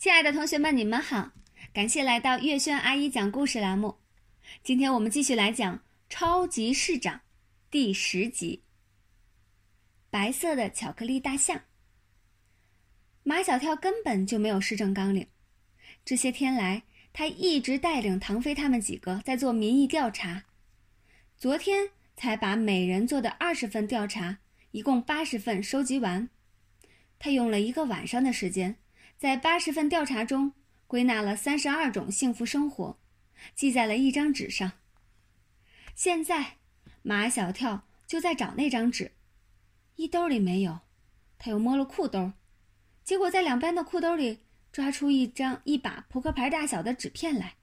亲爱的同学们，你们好！感谢来到月轩阿姨讲故事栏目。今天我们继续来讲《超级市长》第十集。白色的巧克力大象。马小跳根本就没有市政纲领，这些天来，他一直带领唐飞他们几个在做民意调查。昨天才把每人做的二十份调查，一共八十份收集完。他用了一个晚上的时间，在八十份调查中归纳了三十二种幸福生活，记在了一张纸上。现在，马小跳就在找那张纸，衣兜里没有，他又摸了裤兜，结果在两边的裤兜里抓出一张一把扑克牌大小的纸片来。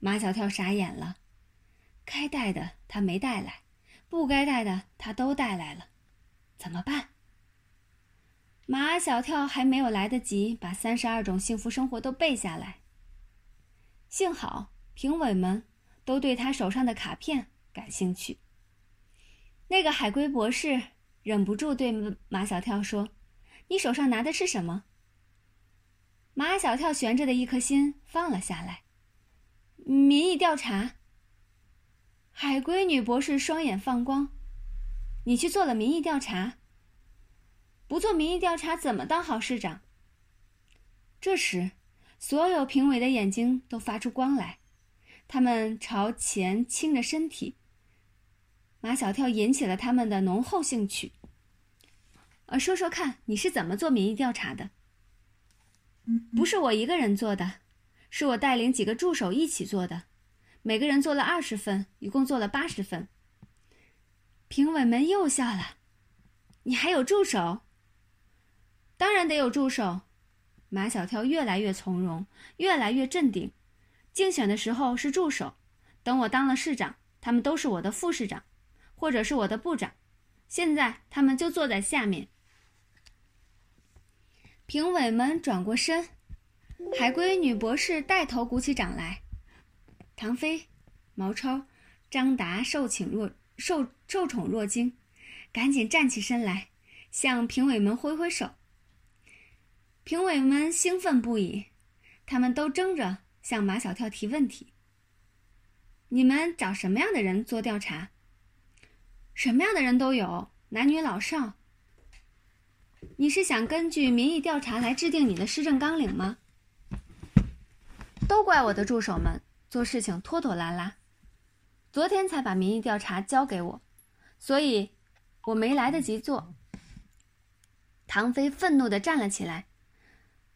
马小跳傻眼了，该带的他没带来，不该带的他都带来了，怎么办？马小跳还没有来得及把三十二种幸福生活都背下来。幸好评委们都对他手上的卡片感兴趣。那个海龟博士忍不住对马小跳说：“你手上拿的是什么？”马小跳悬着的一颗心放了下来。民意调查。海龟女博士双眼放光：“你去做了民意调查？”不做民意调查怎么当好市长？这时，所有评委的眼睛都发出光来，他们朝前倾着身体。马小跳引起了他们的浓厚兴趣。呃，说说看，你是怎么做民意调查的？不是我一个人做的，是我带领几个助手一起做的，每个人做了二十份，一共做了八十份。评委们又笑了。你还有助手？当然得有助手。马小跳越来越从容，越来越镇定。竞选的时候是助手，等我当了市长，他们都是我的副市长，或者是我的部长。现在他们就坐在下面。评委们转过身，海龟女博士带头鼓起掌来。唐飞、毛超、张达受请若受受宠若惊，赶紧站起身来，向评委们挥挥手。评委们兴奋不已，他们都争着向马小跳提问题。你们找什么样的人做调查？什么样的人都有，男女老少。你是想根据民意调查来制定你的施政纲领吗？都怪我的助手们做事情拖拖拉拉，昨天才把民意调查交给我，所以我没来得及做。唐飞愤怒地站了起来。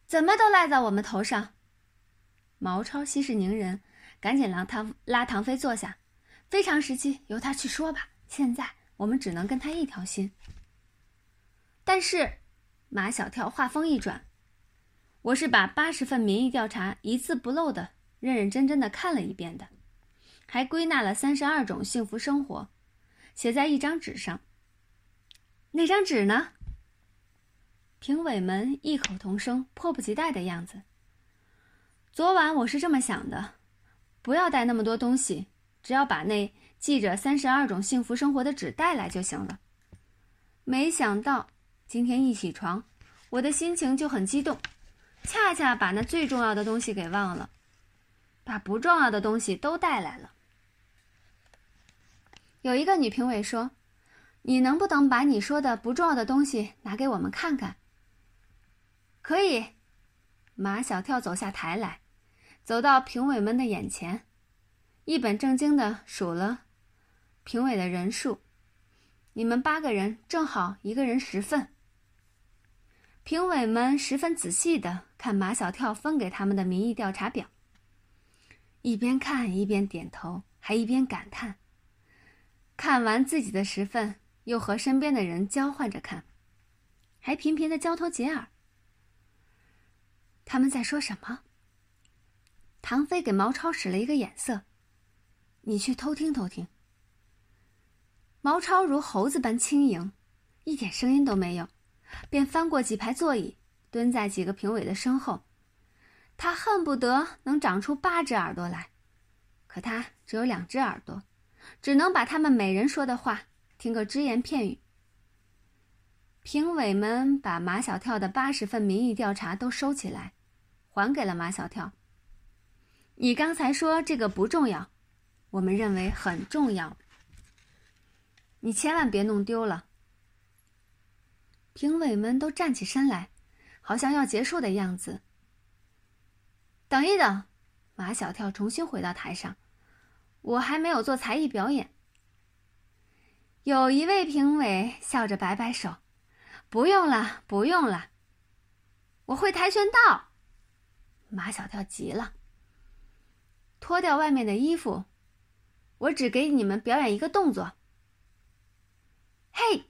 怎么都赖在我们头上。毛超息事宁人，赶紧让唐拉唐飞坐下。非常时期由他去说吧。现在我们只能跟他一条心。但是，马小跳话锋一转：“我是把八十份民意调查一字不漏的、认认真真的看了一遍的，还归纳了三十二种幸福生活，写在一张纸上。那张纸呢？”评委们异口同声，迫不及待的样子。昨晚我是这么想的：不要带那么多东西，只要把那记着三十二种幸福生活的纸带来就行了。没想到今天一起床，我的心情就很激动，恰恰把那最重要的东西给忘了，把不重要的东西都带来了。有一个女评委说：“你能不能把你说的不重要的东西拿给我们看看？”可以，马小跳走下台来，走到评委们的眼前，一本正经的数了评委的人数。你们八个人正好一个人十份。评委们十分仔细的看马小跳分给他们的民意调查表，一边看一边点头，还一边感叹。看完自己的十份，又和身边的人交换着看，还频频的交头接耳。他们在说什么？唐飞给毛超使了一个眼色：“你去偷听偷听。”毛超如猴子般轻盈，一点声音都没有，便翻过几排座椅，蹲在几个评委的身后。他恨不得能长出八只耳朵来，可他只有两只耳朵，只能把他们每人说的话听个只言片语。评委们把马小跳的八十份民意调查都收起来。还给了马小跳。你刚才说这个不重要，我们认为很重要。你千万别弄丢了。评委们都站起身来，好像要结束的样子。等一等，马小跳重新回到台上，我还没有做才艺表演。有一位评委笑着摆摆手：“不用了，不用了。”我会跆拳道。马小跳急了，脱掉外面的衣服，我只给你们表演一个动作。嘿！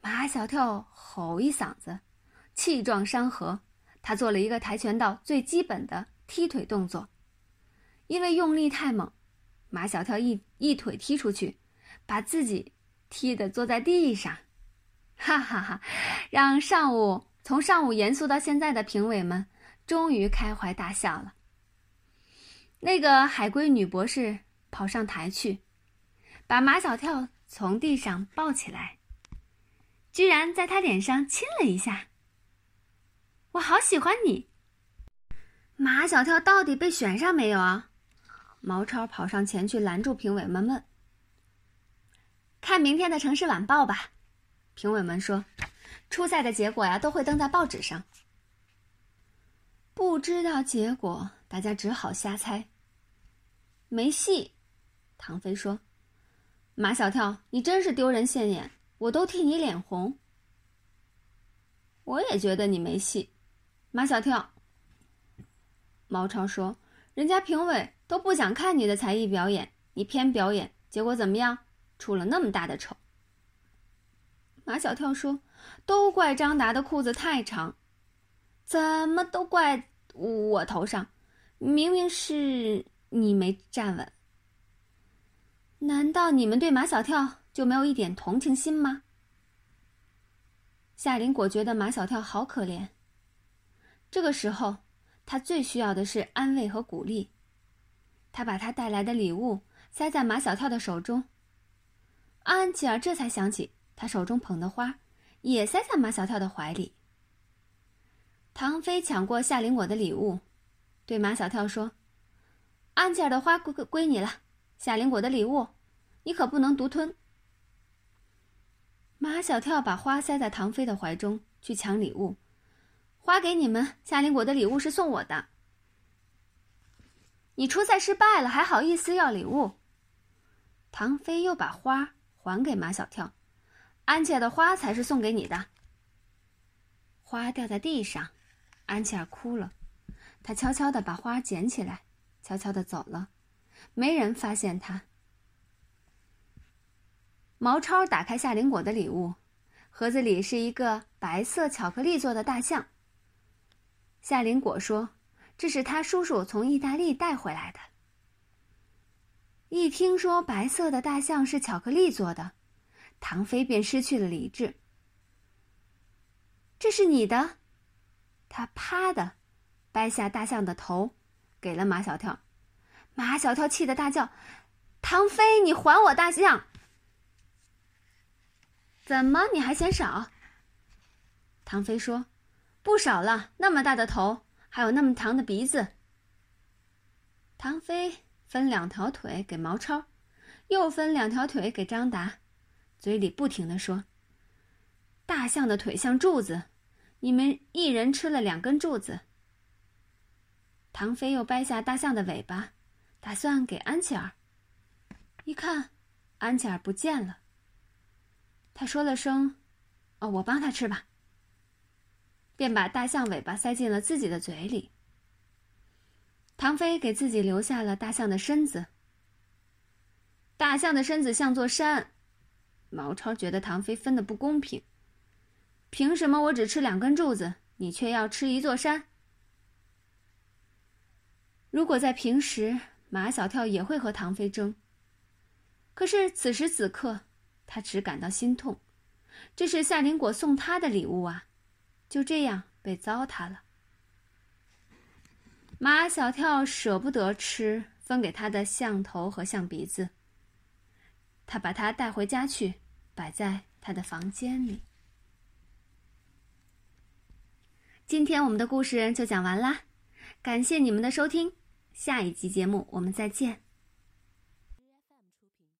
马小跳吼一嗓子，气壮山河。他做了一个跆拳道最基本的踢腿动作，因为用力太猛，马小跳一一腿踢出去，把自己踢得坐在地上，哈哈哈！让上午从上午严肃到现在的评委们终于开怀大笑了。那个海龟女博士跑上台去，把马小跳从地上抱起来，居然在他脸上亲了一下。我好喜欢你，马小跳到底被选上没有啊？毛超跑上前去拦住评委们问：“看明天的《城市晚报》吧。”评委们说：“初赛的结果呀，都会登在报纸上。”不知道结果，大家只好瞎猜。没戏，唐飞说：“马小跳，你真是丢人现眼，我都替你脸红。”我也觉得你没戏。马小跳，毛超说：“人家评委都不想看你的才艺表演，你偏表演，结果怎么样？出了那么大的丑。”马小跳说：“都怪张达的裤子太长，怎么都怪我头上？明明是你没站稳。难道你们对马小跳就没有一点同情心吗？”夏林果觉得马小跳好可怜。这个时候，他最需要的是安慰和鼓励。他把他带来的礼物塞在马小跳的手中。安琪儿这才想起，他手中捧的花也塞在马小跳的怀里。唐飞抢过夏林果的礼物，对马小跳说：“安琪儿的花归归你了，夏林果的礼物，你可不能独吞。”马小跳把花塞在唐飞的怀中，去抢礼物。花给你们，夏林果的礼物是送我的。你初赛失败了，还好意思要礼物？唐飞又把花还给马小跳，安琪儿的花才是送给你的。花掉在地上，安琪儿哭了，她悄悄的把花捡起来，悄悄的走了，没人发现她。毛超打开夏林果的礼物，盒子里是一个白色巧克力做的大象。夏林果说：“这是他叔叔从意大利带回来的。”一听说白色的大象是巧克力做的，唐飞便失去了理智。“这是你的！”他啪的掰下大象的头，给了马小跳。马小跳气得大叫：“唐飞，你还我大象！”怎么你还嫌少？唐飞说。不少了，那么大的头，还有那么长的鼻子。唐飞分两条腿给毛超，又分两条腿给张达，嘴里不停的说：“大象的腿像柱子，你们一人吃了两根柱子。”唐飞又掰下大象的尾巴，打算给安琪儿。一看，安琪儿不见了。他说了声：“哦，我帮他吃吧。”便把大象尾巴塞进了自己的嘴里。唐飞给自己留下了大象的身子。大象的身子像座山，毛超觉得唐飞分的不公平。凭什么我只吃两根柱子，你却要吃一座山？如果在平时，马小跳也会和唐飞争。可是此时此刻，他只感到心痛，这是夏林果送他的礼物啊。就这样被糟蹋了。马小跳舍不得吃分给他的象头和象鼻子，他把它带回家去，摆在他的房间里。今天我们的故事就讲完啦，感谢你们的收听，下一集节目我们再见。